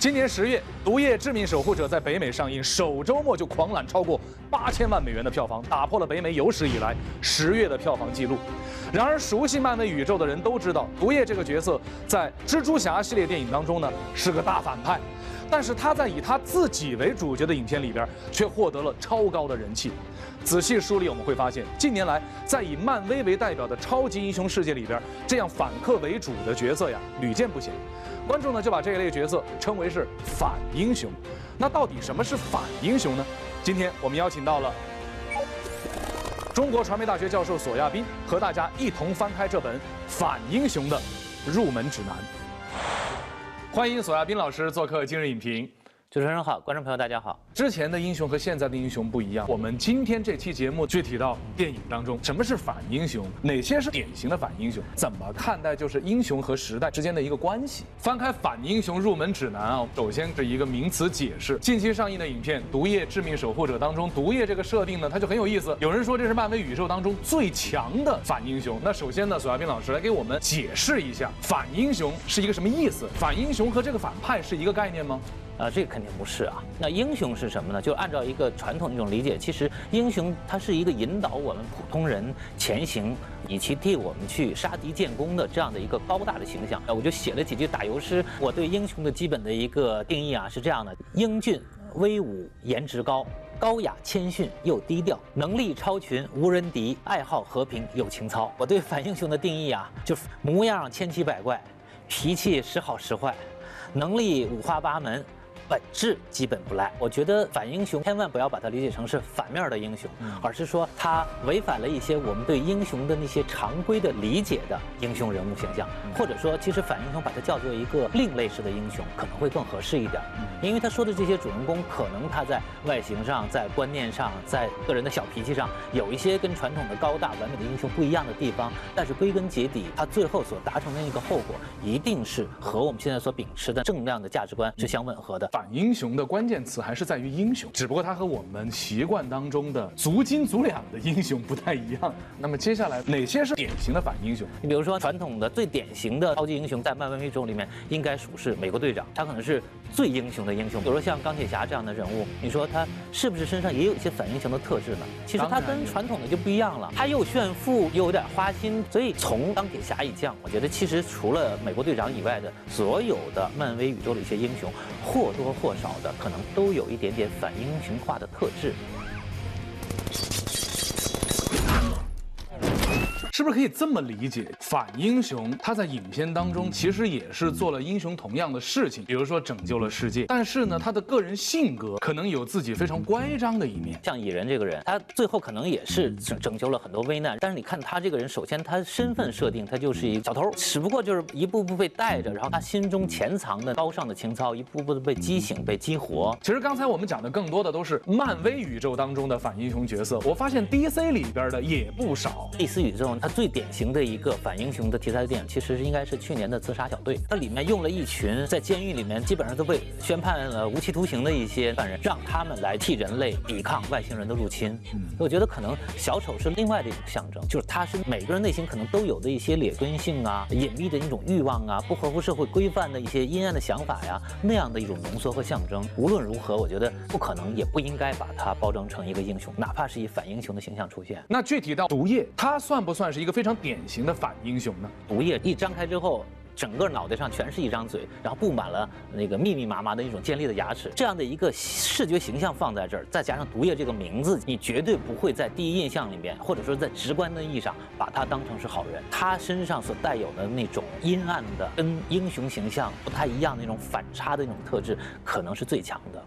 今年十月，《毒液：致命守护者》在北美上映，首周末就狂揽超过八千万美元的票房，打破了北美有史以来十月的票房纪录。然而，熟悉漫威宇宙的人都知道，毒液这个角色在蜘蛛侠系列电影当中呢是个大反派，但是他在以他自己为主角的影片里边却获得了超高的人气。仔细梳理，我们会发现，近年来在以漫威为代表的超级英雄世界里边，这样反客为主的角色呀屡见不鲜。观众呢就把这一类角色称为是反英雄。那到底什么是反英雄呢？今天我们邀请到了中国传媒大学教授索亚斌，和大家一同翻开这本反英雄的入门指南。欢迎索亚斌老师做客今日影评。主持人好，观众朋友大家好。之前的英雄和现在的英雄不一样。我们今天这期节目具体到电影当中，什么是反英雄？哪些是典型的反英雄？怎么看待就是英雄和时代之间的一个关系？翻开反英雄入门指南啊，首先是一个名词解释。近期上映的影片《毒液：致命守护者》当中，毒液这个设定呢，它就很有意思。有人说这是漫威宇宙当中最强的反英雄。那首先呢，索亚斌老师来给我们解释一下反英雄是一个什么意思？反英雄和这个反派是一个概念吗？啊，这个肯定不是啊。那英雄是什么呢？就按照一个传统的一种理解，其实英雄他是一个引导我们普通人前行，以及替我们去杀敌建功的这样的一个高大的形象。我就写了几句打油诗。我对英雄的基本的一个定义啊是这样的：英俊、威武、颜值高、高雅、谦逊又低调，能力超群无人敌，爱好和平有情操。我对反英雄的定义啊，就是模样千奇百怪，脾气时好时坏，能力五花八门。本质基本不赖，我觉得反英雄千万不要把它理解成是反面的英雄，而是说他违反了一些我们对英雄的那些常规的理解的英雄人物形象，或者说其实反英雄把它叫做一个另类式的英雄可能会更合适一点，因为他说的这些主人公可能他在外形上、在观念上、在个人的小脾气上有一些跟传统的高大完美的英雄不一样的地方，但是归根结底，他最后所达成的那个后果一定是和我们现在所秉持的正量的价值观是相吻合的。反英雄的关键词还是在于英雄，只不过他和我们习惯当中的足斤足两的英雄不太一样。那么接下来哪些是典型的反英雄？你比如说传统的最典型的超级英雄，在漫威宇宙里面应该属是美国队长，他可能是最英雄的英雄。比如说像钢铁侠这样的人物，你说他是不是身上也有一些反英雄的特质呢？其实他跟传统的就不一样了，他又炫富又有点花心。所以从钢铁侠一降，我觉得其实除了美国队长以外的所有的漫威宇宙的一些英雄，或多或少的可能都有一点点反英雄化的特质。是不是可以这么理解？反英雄他在影片当中其实也是做了英雄同样的事情，比如说拯救了世界。但是呢，他的个人性格可能有自己非常乖张的一面。像蚁人这个人，他最后可能也是拯拯救了很多危难。但是你看他这个人，首先他身份设定，他就是一个小偷，只不过就是一步步被带着，然后他心中潜藏的高尚的情操，一步步的被激醒、被激活。其实刚才我们讲的更多的都是漫威宇宙当中的反英雄角色，我发现 DC 里边的也不少。DC 宇宙它最典型的一个反英雄的题材的电影，其实应该是去年的《自杀小队》。它里面用了一群在监狱里面基本上都被宣判了无期徒刑的一些犯人，让他们来替人类抵抗外星人的入侵。我觉得可能小丑是另外的一种象征，就是他是每个人内心可能都有的一些劣根性啊、隐秘的一种欲望啊、不合乎社会规范的一些阴暗的想法呀，那样的一种浓缩和象征。无论如何，我觉得不可能，也不应该把它包装成一个英雄，哪怕是以反英雄的形象出现。那具体到毒液，它算不算是一个非常典型的反英雄呢？毒液一张开之后，整个脑袋上全是一张嘴，然后布满了那个密密麻麻的一种尖利的牙齿，这样的一个视觉形象放在这儿，再加上毒液这个名字，你绝对不会在第一印象里面，或者说在直观的意义上把他当成是好人。他身上所带有的那种阴暗的、跟英雄形象不太一样的那种反差的那种特质，可能是最强的。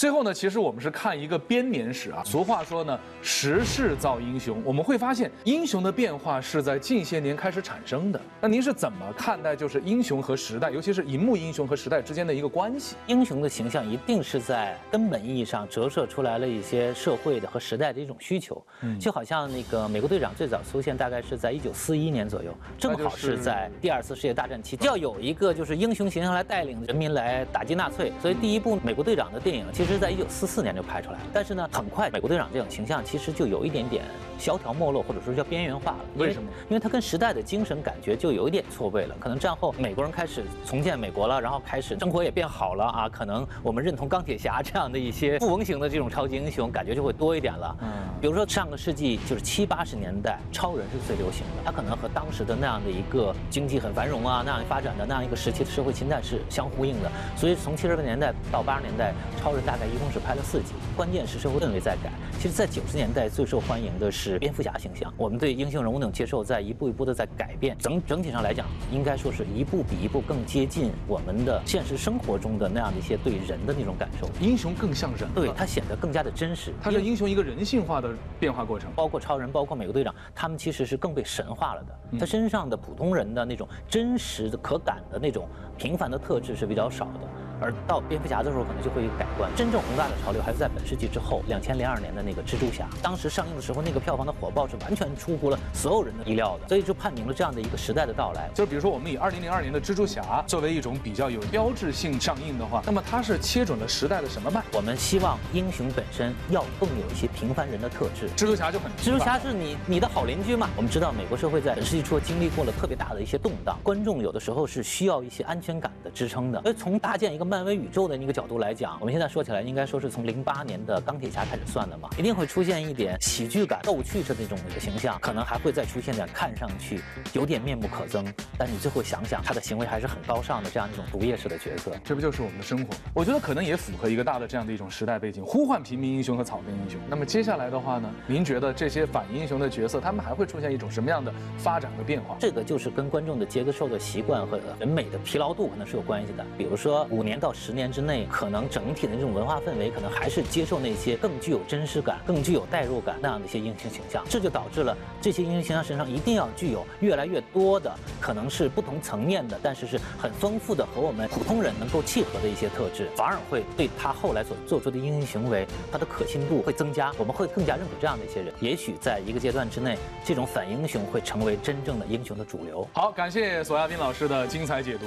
最后呢，其实我们是看一个编年史啊。俗话说呢，时势造英雄。我们会发现，英雄的变化是在近些年开始产生的。那您是怎么看待就是英雄和时代，尤其是银幕英雄和时代之间的一个关系？英雄的形象一定是在根本意义上折射出来了一些社会的和时代的一种需求。嗯，就好像那个美国队长最早出现大概是在一九四一年左右，正好是在第二次世界大战期，要有一个就是英雄形象来带领人民来打击纳粹。所以第一部美国队长的电影，其实在一九四四年就拍出来了。但是呢，很快美国队长这种形象其实就有一点点萧条没落，或者说叫边缘化了。为什么？因为它跟时代的精神感觉就有一点错位了。可能战后美国人开始重建美国了，然后开始生活也变好了啊。可能我们认同钢铁侠这样的一些富翁型的这种超级英雄，感觉就会多一点了。嗯，比如说上个世纪就是七八十年代，超人是最流行的。他可能和当时的那样的一个经济很繁荣啊，那样发展的那样一个时期的社会情态是相呼应的。所以从七十年代到八十年代，超人大概一共是拍了四集。关键是社会氛围在改。其实，在九十年代最受欢迎的是蝙蝠侠形象。我们对英雄人物那种接受在一步一步的在改变。整整体上来讲，应该说是一步比一步更接近我们的现实生活中的那样的一些对人的那种感受。英雄更像人，对他显得更加的真实。他是英雄一个人性化的变化过程。包括超人，包括美国队长，他们其实是更被神化了的。他身上的普通人的那种真实的、可感的那种平凡的特质是比较少的。而到蝙蝠侠的时候，可能就会改观。真正宏大的潮流还是在本世纪之后，两千零二年的那个蜘蛛侠，当时上映的时候，那个票房的火爆是完全出乎了所有人的意料的，所以就判明了这样的一个时代的到来。就比如说，我们以二零零二年的蜘蛛侠作为一种比较有标志性上映的话，那么它是切准了时代的什么脉？我们希望英雄本身要更有一些平凡人的特质。蜘蛛侠就很，蜘蛛侠是你你的好邻居嘛？我们知道美国社会在本世纪初经历过了特别大的一些动荡，观众有的时候是需要一些安全感的支撑的。所以从搭建一个漫威宇宙的那个。角度来讲，我们现在说起来，应该说是从零八年的钢铁侠开始算的嘛，一定会出现一点喜剧感、逗趣的那种一个形象，可能还会再出现点看上去有点面目可憎，但你最后想想，他的行为还是很高尚的这样一种毒液式的角色，这不就是我们的生活？我觉得可能也符合一个大的这样的一种时代背景，呼唤平民英雄和草根英雄。那么接下来的话呢，您觉得这些反英雄的角色，他们还会出现一种什么样的发展和变化？这个就是跟观众的接受的习惯和审美的疲劳度可能是有关系的。比如说五年到十年之内。可能整体的这种文化氛围，可能还是接受那些更具有真实感、更具有代入感那样的一些英雄形象，这就导致了这些英雄形象身上一定要具有越来越多的，可能是不同层面的，但是是很丰富的和我们普通人能够契合的一些特质，反而会对他后来所做出的英雄行为，他的可信度会增加，我们会更加认可这样的一些人。也许在一个阶段之内，这种反英雄会成为真正的英雄的主流。好，感谢索亚斌老师的精彩解读。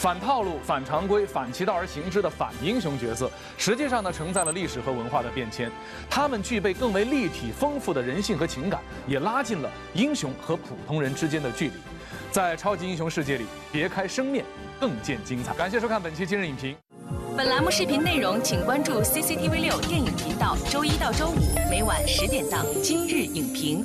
反套路、反常规、反其道而行之的反英雄角色，实际上呢承载了历史和文化的变迁。他们具备更为立体、丰富的人性和情感，也拉近了英雄和普通人之间的距离。在超级英雄世界里，别开生面，更见精彩。感谢收看本期今日影评。本栏目视频内容，请关注 CCTV 六电影频道，周一到周五每晚十点档《今日影评》。